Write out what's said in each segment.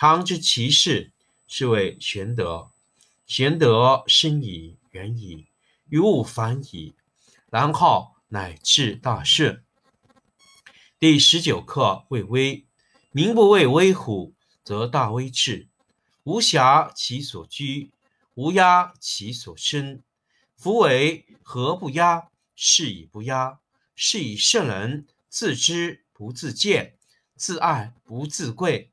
常知其事，是谓玄德。玄德深矣，远矣，于物反矣，然后乃至大顺。第十九课：畏威。民不畏威乎，则大威至。无暇其所居，无压其所生。夫为何不压？是以不压。是以圣人自知不自见，自爱不自贵。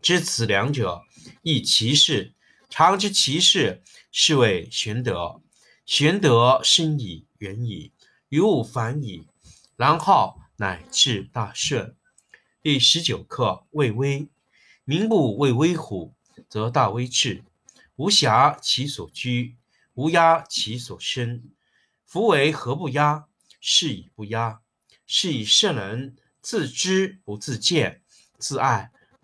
知此两者，亦其事。常知其事，是谓玄德。玄德深矣，远矣，于物反矣，然后乃至大顺。第十九课：畏威。民不畏威乎，则大威至。无暇其所居，无压其所生。夫为何不压？是以不压。是以圣人自知不自见，自爱。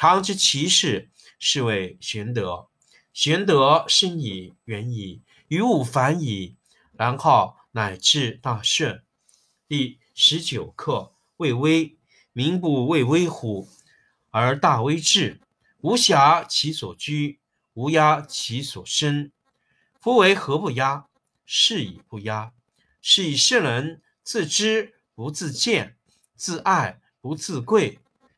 常知其事，是谓玄德。玄德深矣，远矣，于物反矣，然后乃至大顺。第十九课：畏威。民不畏威乎，而大威至。无暇其所居，无压其所生。夫为何不压？是以不压。是以圣人自知不自见，自爱不自贵。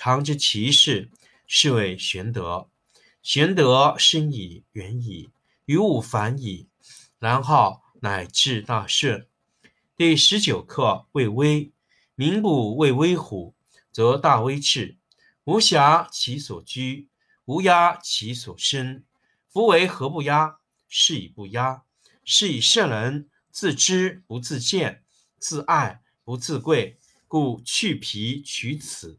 常知其事，是谓玄德。玄德深矣，远矣，于物反矣，然后乃至大顺。第十九课：畏威。民不畏威虎，则大威至；无暇其所居，无压其所生。夫为何不压？是以不压。是以圣人自知不自见，自爱不自贵，故去皮取此。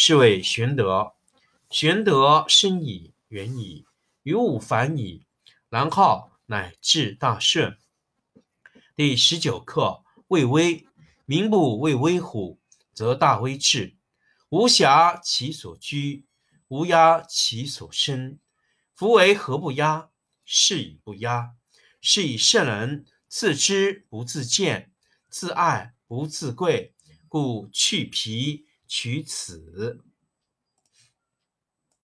是谓玄德。玄德深矣，远矣，于物反矣，然后乃至大顺。第十九课：畏威。民不畏威虎，则大威至；无暇其所居，无压其所生。夫为何不压？是以不压。是以圣人自知不自见，自爱不自贵，故去皮取此。